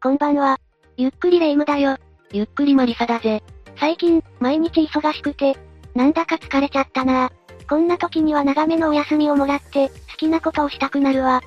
こんばんは。ゆっくりレ夢ムだよ。ゆっくりマリサだぜ。最近、毎日忙しくて、なんだか疲れちゃったなこんな時には長めのお休みをもらって、好きなことをしたくなるわ。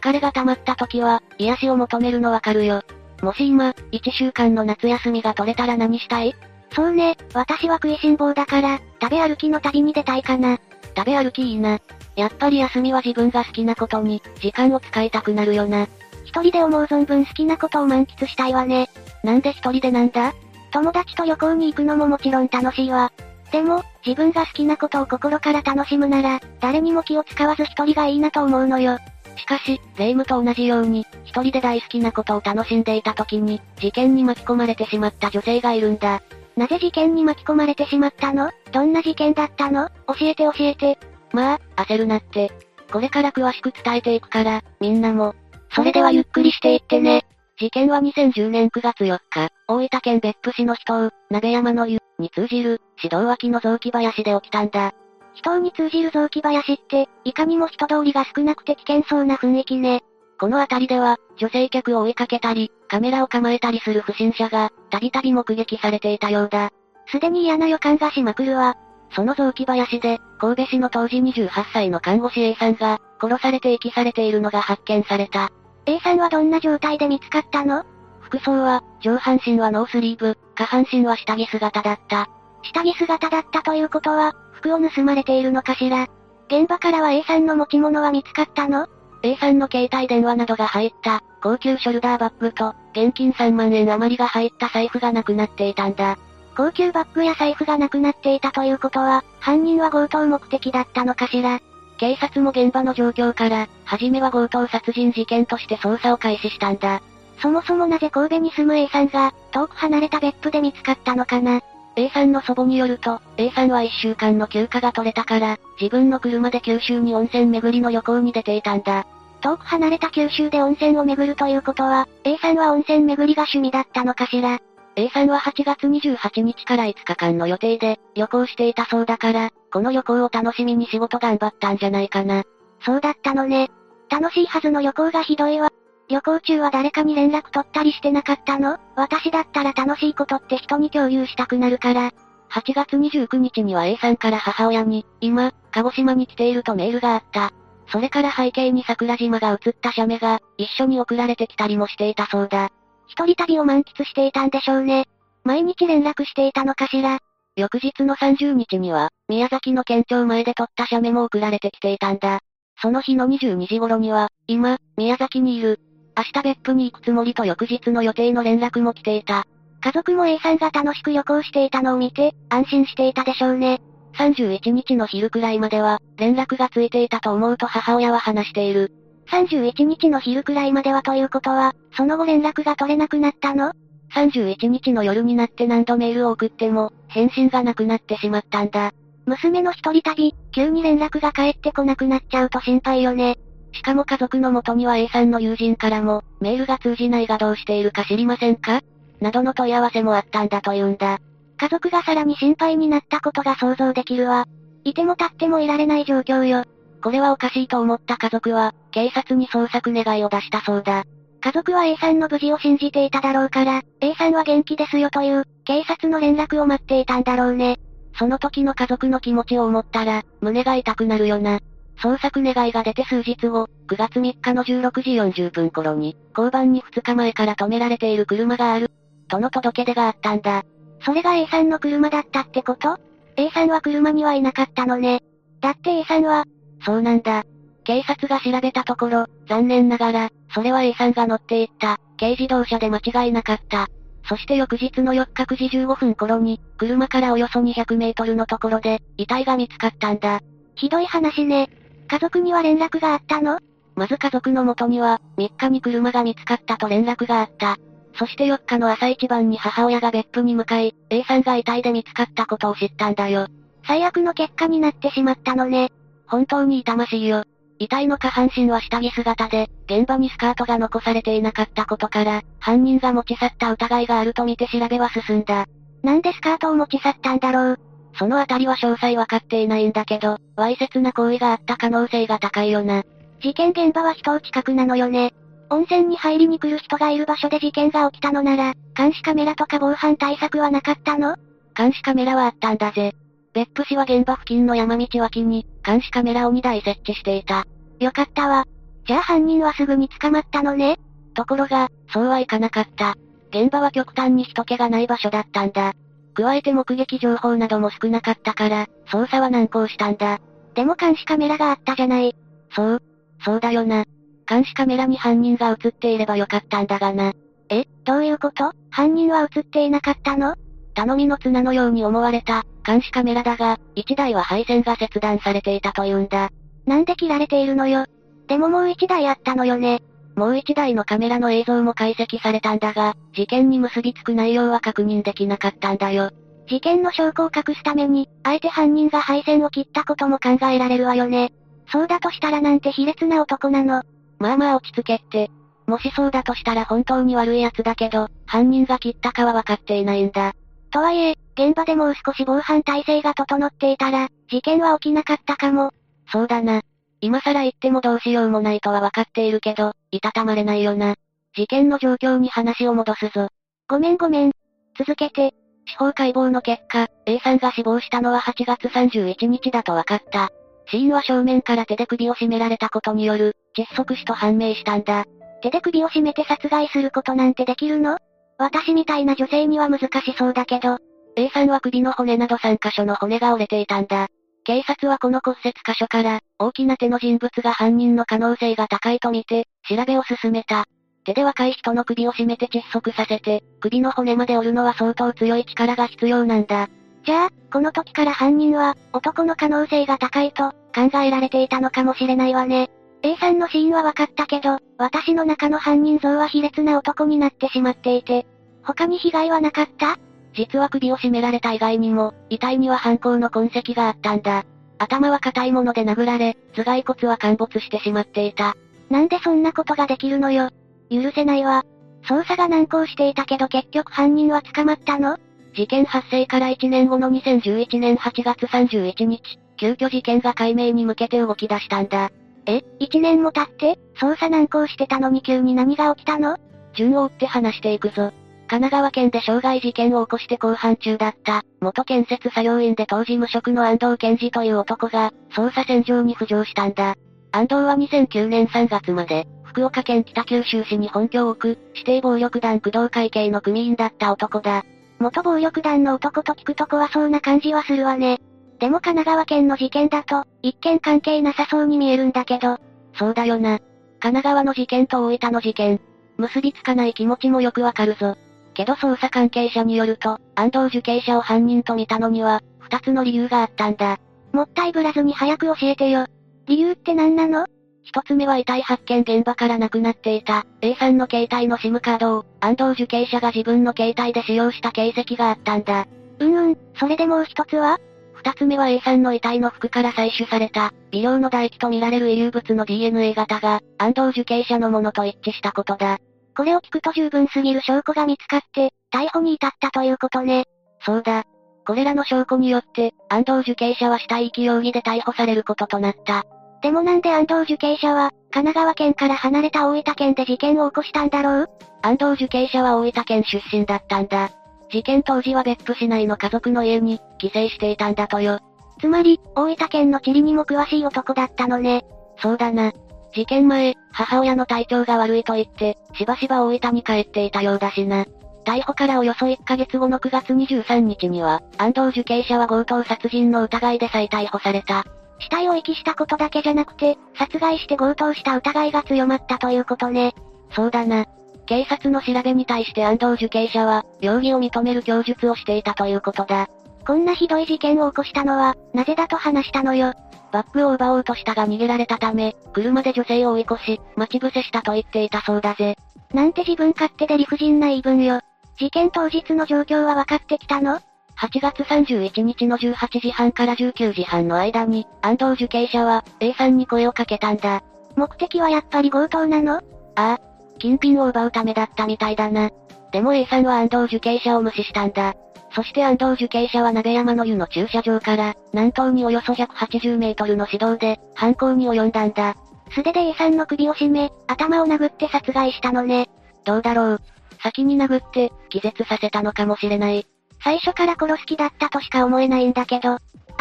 疲れが溜まった時は、癒しを求めるのわかるよ。もし今、1週間の夏休みが取れたら何したい？そうね、私は食いしん坊だから、食べ歩きの旅に出たいかな。食べ歩きいいな。やっぱり休みは自分が好きなことに、時間を使いたくなるよな。一人で思う存分好きなことを満喫したいわね。なんで一人でなんだ？友達と旅行に行くのももちろん楽しいわ。でも、自分が好きなことを心から楽しむなら、誰にも気を使わず一人がいいなと思うのよ。しかし、レイムと同じように、一人で大好きなことを楽しんでいた時に、事件に巻き込まれてしまった女性がいるんだ。なぜ事件に巻き込まれてしまったの？どんな事件だったの？教えて教えて。まあ、焦るなって。これから詳しく伝えていくから、みんなも。それではゆっくりしていってね。事件は2010年9月4日、大分県別府市の秘湯、鍋山の湯に通じる、指導脇の雑木林で起きたんだ。秘湯に通じる雑木林って、いかにも人通りが少なくて危険そうな雰囲気ね。この辺りでは、女性客を追いかけたり、カメラを構えたりする不審者が、たびたび目撃されていたようだ。すでに嫌な予感がしまくるわ。その雑木林で、神戸市の当時28歳の看護師 A さんが、殺されて遺棄されているのが発見された。A さんはどんな状態で見つかったの？服装は、上半身はノースリーブ、下半身は下着姿だった。下着姿だったということは、服を盗まれているのかしら？現場からは A さんの持ち物は見つかったの ?A さんの携帯電話などが入った、高級ショルダーバッグと、現金3万円余りが入った財布がなくなっていたんだ。高級バッグや財布がなくなっていたということは、犯人は強盗目的だったのかしら？警察も現場の状況から、初めは強盗殺人事件として捜査を開始したんだ。そもそもなぜ神戸に住む A さんが、遠く離れた別府で見つかったのかな A さんの祖母によると、A さんは1週間の休暇が取れたから、自分の車で九州に温泉巡りの旅行に出ていたんだ。遠く離れた九州で温泉を巡るということは、A さんは温泉巡りが趣味だったのかしら A さんは8月28日から5日間の予定で旅行していたそうだから、この旅行を楽しみに仕事頑張ったんじゃないかな。そうだったのね。楽しいはずの旅行がひどいわ。旅行中は誰かに連絡取ったりしてなかったの？私だったら楽しいことって人に共有したくなるから。8月29日には A さんから母親に、今、鹿児島に来ているとメールがあった。それから背景に桜島が映った写メが、一緒に送られてきたりもしていたそうだ。一人旅を満喫していたんでしょうね。毎日連絡していたのかしら。翌日の30日には、宮崎の県庁前で撮った写メも送られてきていたんだ。その日の22時頃には、今、宮崎にいる。明日別府に行くつもりと翌日の予定の連絡も来ていた。家族も A さんが楽しく旅行していたのを見て、安心していたでしょうね。31日の昼くらいまでは、連絡がついていたと思うと母親は話している。31日の昼くらいまではということは、その後連絡が取れなくなったの ?31 日の夜になって何度メールを送っても、返信がなくなってしまったんだ。娘の一人旅、急に連絡が返ってこなくなっちゃうと心配よね。しかも家族の元には A さんの友人からも、メールが通じないがどうしているか知りませんか？などの問い合わせもあったんだというんだ。家族がさらに心配になったことが想像できるわ。いても立ってもいられない状況よ。これはおかしいと思った家族は、警察に捜索願いを出したそうだ。家族は A さんの無事を信じていただろうから、A さんは元気ですよという、警察の連絡を待っていたんだろうね。その時の家族の気持ちを思ったら、胸が痛くなるよな。捜索願いが出て数日後、9月3日の16時40分頃に、交番に2日前から止められている車がある、との届け出があったんだ。それが A さんの車だったってこと ?A さんは車にはいなかったのね。だって A さんは、そうなんだ。警察が調べたところ、残念ながら、それは A さんが乗っていった、軽自動車で間違いなかった。そして翌日の4日9時15分頃に、車からおよそ200メートルのところで、遺体が見つかったんだ。ひどい話ね。家族には連絡があったの？まず家族の元には、3日に車が見つかったと連絡があった。そして4日の朝一番に母親が別府に向かい、A さんが遺体で見つかったことを知ったんだよ。最悪の結果になってしまったのね。本当に痛ましいよ。遺体の下半身は下着姿で、現場にスカートが残されていなかったことから、犯人が持ち去った疑いがあるとみて調べは進んだ。なんでスカートを持ち去ったんだろう？そのあたりは詳細わかっていないんだけど、わいせつな行為があった可能性が高いよな。事件現場は人を近くなのよね。温泉に入りに来る人がいる場所で事件が起きたのなら、監視カメラとか防犯対策はなかったの？監視カメラはあったんだぜ。別府市は現場付近の山道脇に、監視カメラを2台設置していた。よかったわ。じゃあ犯人はすぐに捕まったのねところが、そうはいかなかった。現場は極端に人気がない場所だったんだ。加えて目撃情報なども少なかったから、捜査は難航したんだ。でも監視カメラがあったじゃない。そう、そうだよな。監視カメラに犯人が映っていればよかったんだがな。え、どういうこと？犯人は映っていなかったの？頼みの綱のように思われた、監視カメラだが、1台は配線が切断されていたというんだ。なんで切られているのよ？でももう1台あったのよね。もう1台のカメラの映像も解析されたんだが、事件に結びつく内容は確認できなかったんだよ。事件の証拠を隠すために、あえて犯人が配線を切ったことも考えられるわよね。そうだとしたらなんて卑劣な男なの？まあまあ落ち着けって。もしそうだとしたら本当に悪い奴だけど、犯人が切ったかは分かっていないんだ。とはいえ、現場でもう少し防犯体制が整っていたら、事件は起きなかったかも。そうだな。今更言ってもどうしようもないとは分かっているけど、いたたまれないよな。事件の状況に話を戻すぞ。ごめんごめん。続けて。司法解剖の結果、A さんが死亡したのは8月31日だと分かった。死因は正面から手で首を絞められたことによる、窒息死と判明したんだ。手で首を絞めて殺害することなんてできるの？私みたいな女性には難しそうだけど。A さんは首の骨など3箇所の骨が折れていたんだ。警察はこの骨折箇所から、大きな手の人物が犯人の可能性が高いとみて、調べを進めた。手で若い人の首を絞めて窒息させて、首の骨まで折るのは相当強い力が必要なんだ。じゃあ、この時から犯人は、男の可能性が高いと、考えられていたのかもしれないわね。A さんの死因は分かったけど、私の中の犯人像は卑劣な男になってしまっていて、他に被害はなかった？実は首を絞められた以外にも、遺体には犯行の痕跡があったんだ。頭は硬いもので殴られ、頭蓋骨は陥没してしまっていた。なんでそんなことができるのよ？許せないわ。捜査が難航していたけど結局犯人は捕まったの？事件発生から1年後の2011年8月31日、急遽事件が解明に向けて動き出したんだ。え ?1 年も経って捜査難航してたのに急に何が起きたの？順を追って話していくぞ。神奈川県で傷害事件を起こして公判中だった、元建設作業員で当時無職の安藤健二という男が、捜査線上に浮上したんだ。安藤は2009年3月まで、福岡県北九州市に本拠を置く、指定暴力団工藤会系の組員だった男だ。元暴力団の男と聞くと怖そうな感じはするわね。でも神奈川県の事件だと、一見関係なさそうに見えるんだけど。そうだよな。神奈川の事件と大分の事件。結びつかない気持ちもよくわかるぞ。けど捜査関係者によると、安藤受刑者を犯人と見たのには、二つの理由があったんだ。もったいぶらずに早く教えてよ。理由って何なの？一つ目は遺体発見現場からなくなっていた A さんの携帯の SIM カードを安藤受刑者が自分の携帯で使用した形跡があったんだ。うんうん、それでもう一つは？二つ目は A さんの遺体の服から採取された、微量の唾液とみられる遺留物の DNA 型が、安藤受刑者のものと一致したことだ。これを聞くと十分すぎる証拠が見つかって、逮捕に至ったということね。そうだ。これらの証拠によって、安藤受刑者は死体遺棄容疑で逮捕されることとなった。でもなんで安藤受刑者は、神奈川県から離れた大分県で事件を起こしたんだろう？安藤受刑者は大分県出身だったんだ。事件当時は別府市内の家族の家に、帰省していたんだとよ。つまり、大分県の地理にも詳しい男だったのね。そうだな。事件前、母親の体調が悪いと言って、しばしば大分に帰っていたようだしな。逮捕からおよそ1ヶ月後の9月23日には、安藤受刑者は強盗殺人の疑いで再逮捕された。死体を遺棄したことだけじゃなくて、殺害して強盗した疑いが強まったということね。そうだな。警察の調べに対して安藤受刑者は、容疑を認める供述をしていたということだ。こんなひどい事件を起こしたのは、なぜだと話したのよ。バッグを奪おうとしたが逃げられたため、車で女性を追い越し、待ち伏せしたと言っていたそうだぜ。なんて自分勝手で理不尽な言い分よ。事件当日の状況は分かってきたの？8月31日の18時半から19時半の間に、安藤受刑者は、A さんに声をかけたんだ。目的はやっぱり強盗なの？ああ。金品を奪うためだったみたいだな。でも A さんは安藤受刑者を無視したんだ。そして安藤受刑者は鍋山の湯の駐車場から、南東におよそ180メートルの市道で、犯行に及んだんだ。素手で A さんの首を絞め、頭を殴って殺害したのね。どうだろう。先に殴って、気絶させたのかもしれない。最初から殺す気だったとしか思えないんだけど、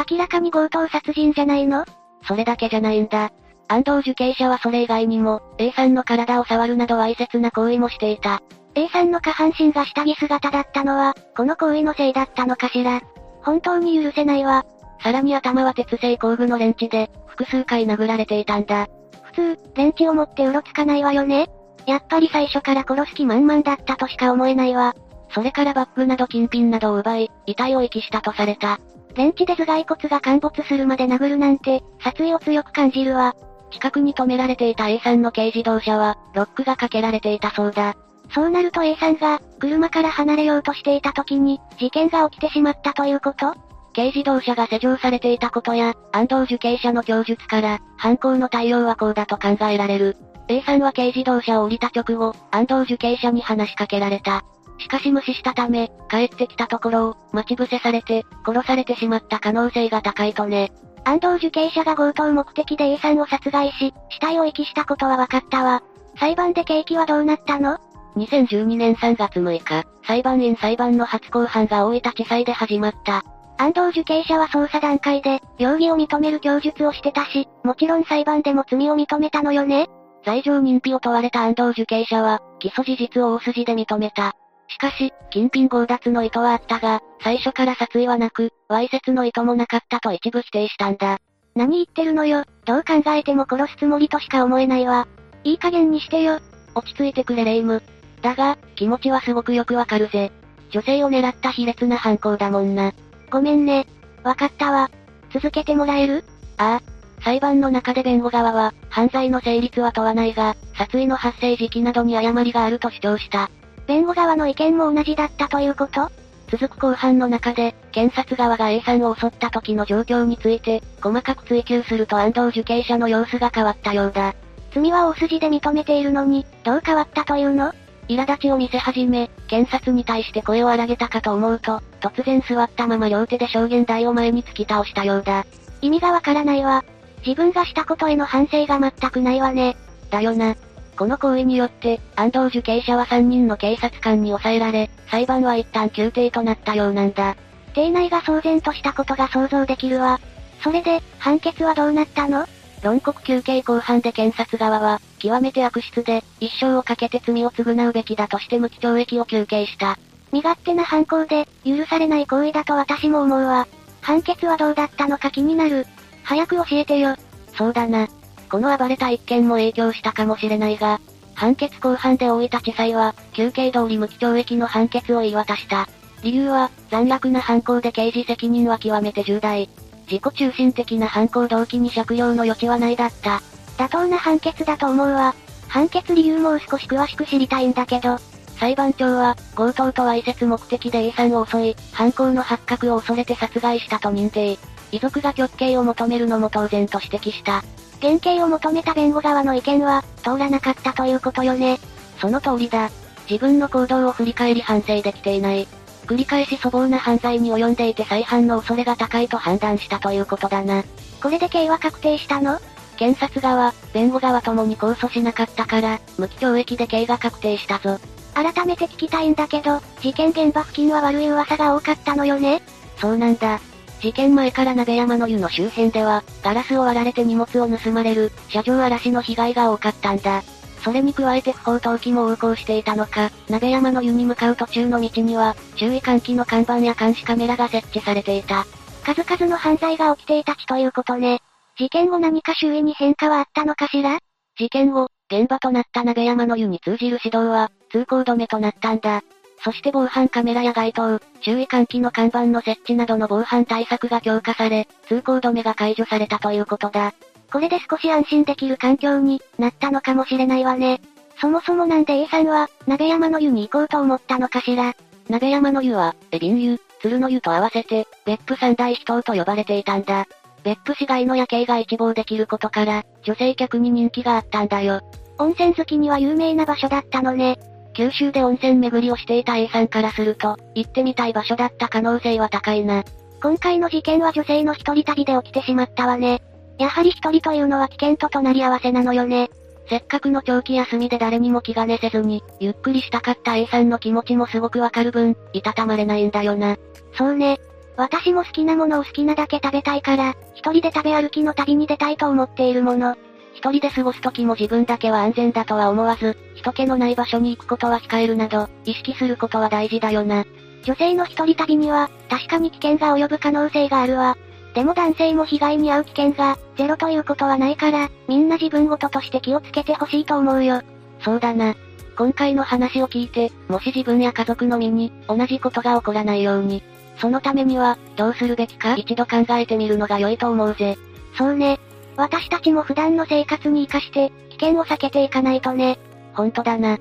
明らかに強盗殺人じゃないの？それだけじゃないんだ。安藤受刑者はそれ以外にも、A さんの体を触るなどわいせつな行為もしていた。A さんの下半身が下着姿だったのは、この行為のせいだったのかしら。本当に許せないわ。さらに頭は鉄製工具のレンチで、複数回殴られていたんだ。普通、レンチを持ってうろつかないわよねやっぱり最初から殺す気満々だったとしか思えないわ。それからバッグなど金品などを奪い、遺体を遺棄したとされた。レンチで頭蓋骨が陥没するまで殴るなんて、殺意を強く感じるわ。近くに止められていた A さんの軽自動車は、ロックがかけられていたそうだ。そうなると A さんが、車から離れようとしていた時に、事件が起きてしまったということ？軽自動車が施錠されていたことや、安藤受刑者の供述から、犯行の対応はこうだと考えられる。A さんは軽自動車を降りた直後、安藤受刑者に話しかけられた。しかし無視したため、帰ってきたところを、待ち伏せされて、殺されてしまった可能性が高いとね。安藤受刑者が強盗目的で A さんを殺害し、死体を遺棄したことは分かったわ。裁判で刑期はどうなったの？?2012 年3月6日、裁判員裁判の初公判が大分地裁で始まった。安藤受刑者は捜査段階で、容疑を認める供述をしてたし、もちろん裁判でも罪を認めたのよね罪状認否を問われた安藤受刑者は、起訴事実を大筋で認めた。しかし、金品強奪の意図はあったが、最初から殺意はなく、わいせつの意図もなかったと一部否定したんだ。何言ってるのよ、どう考えても殺すつもりとしか思えないわ。いい加減にしてよ。落ち着いてくれレイム。だが、気持ちはすごくよくわかるぜ。女性を狙った卑劣な犯行だもんな。ごめんね。わかったわ。続けてもらえる？ああ。裁判の中で弁護側は、犯罪の成立は問わないが、殺意の発生時期などに誤りがあると主張した。弁護側の意見も同じだったということ？続く後半の中で、検察側が A さんを襲った時の状況について、細かく追及すると安藤受刑者の様子が変わったようだ。罪は大筋で認めているのに、どう変わったというの苛立ちを見せ始め、検察に対して声を荒げたかと思うと、突然座ったまま両手で証言台を前に突き倒したようだ。意味がわからないわ。自分がしたことへの反省が全くないわね。だよな。この行為によって、安藤受刑者は3人の警察官に抑えられ、裁判は一旦休廷となったようなんだ。廷内が騒然としたことが想像できるわ。それで、判決はどうなったの？論告休刑公判で検察側は、極めて悪質で、一生をかけて罪を償うべきだとして無期懲役を求刑した。身勝手な犯行で、許されない行為だと私も思うわ。判決はどうだったのか気になる。早く教えてよ。そうだな。この暴れた一件も影響したかもしれないが、判決公判で大分地裁は、休刑通り無期懲役の判決を言い渡した。理由は、残虐な犯行で刑事責任は極めて重大。自己中心的な犯行動機に借用の余地はないだった。妥当な判決だと思うわ。判決理由も少し詳しく知りたいんだけど。裁判長は、強盗とわいせつ目的で A さんを襲い、犯行の発覚を恐れて殺害したと認定。遺族が極刑を求めるのも当然と指摘した。減刑を求めた弁護側の意見は、通らなかったということよね。その通りだ。自分の行動を振り返り反省できていない。繰り返し粗暴な犯罪に及んでいて再犯の恐れが高いと判断したということだな。これで刑は確定したの？検察側、弁護側ともに控訴しなかったから、無期懲役で刑が確定したぞ。改めて聞きたいんだけど、事件現場付近は悪い噂が多かったのよねそうなんだ。事件前から鍋山の湯の周辺では、ガラスを割られて荷物を盗まれる、車上荒らしの被害が多かったんだ。それに加えて不法投棄も横行していたのか、鍋山の湯に向かう途中の道には、注意喚起の看板や監視カメラが設置されていた。数々の犯罪が起きていたちということね。事件後何か周囲に変化はあったのかしら？事件後、現場となった鍋山の湯に通じる指導は、通行止めとなったんだ。そして防犯カメラや街灯、注意喚起の看板の設置などの防犯対策が強化され、通行止めが解除されたということだ。これで少し安心できる環境になったのかもしれないわね。そもそもなんで A さんは、鍋山の湯に行こうと思ったのかしら？鍋山の湯は、エビン湯、鶴の湯と合わせて、別府三大秘湯と呼ばれていたんだ。別府市街の夜景が一望できることから、女性客に人気があったんだよ。温泉好きには有名な場所だったのね。九州で温泉巡りをしていた A さんからすると、行ってみたい場所だった可能性は高いな。今回の事件は女性の一人旅で起きてしまったわね。やはり一人というのは危険と隣り合わせなのよね。せっかくの長期休みで誰にも気兼ねせずに、ゆっくりしたかった A さんの気持ちもすごくわかる分、いたたまれないんだよな。そうね。私も好きなものを好きなだけ食べたいから、一人で食べ歩きの旅に出たいと思っているもの。一人で過ごす時も自分だけは安全だとは思わず、人気のない場所に行くことは控えるなど、意識することは大事だよな。女性の一人旅には、確かに危険が及ぶ可能性があるわ。でも男性も被害に遭う危険が、ゼロということはないから、みんな自分ごととして気をつけてほしいと思うよ。そうだな。今回の話を聞いて、もし自分や家族の身に、同じことが起こらないように、そのためには、どうするべきか一度考えてみるのが良いと思うぜ。そうね。私たちも普段の生活に活かして、危険を避けていかないとね。ほんとだな。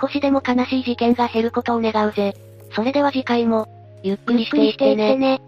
少しでも悲しい事件が減ることを願うぜ。それでは次回も、ゆっくりしていってね。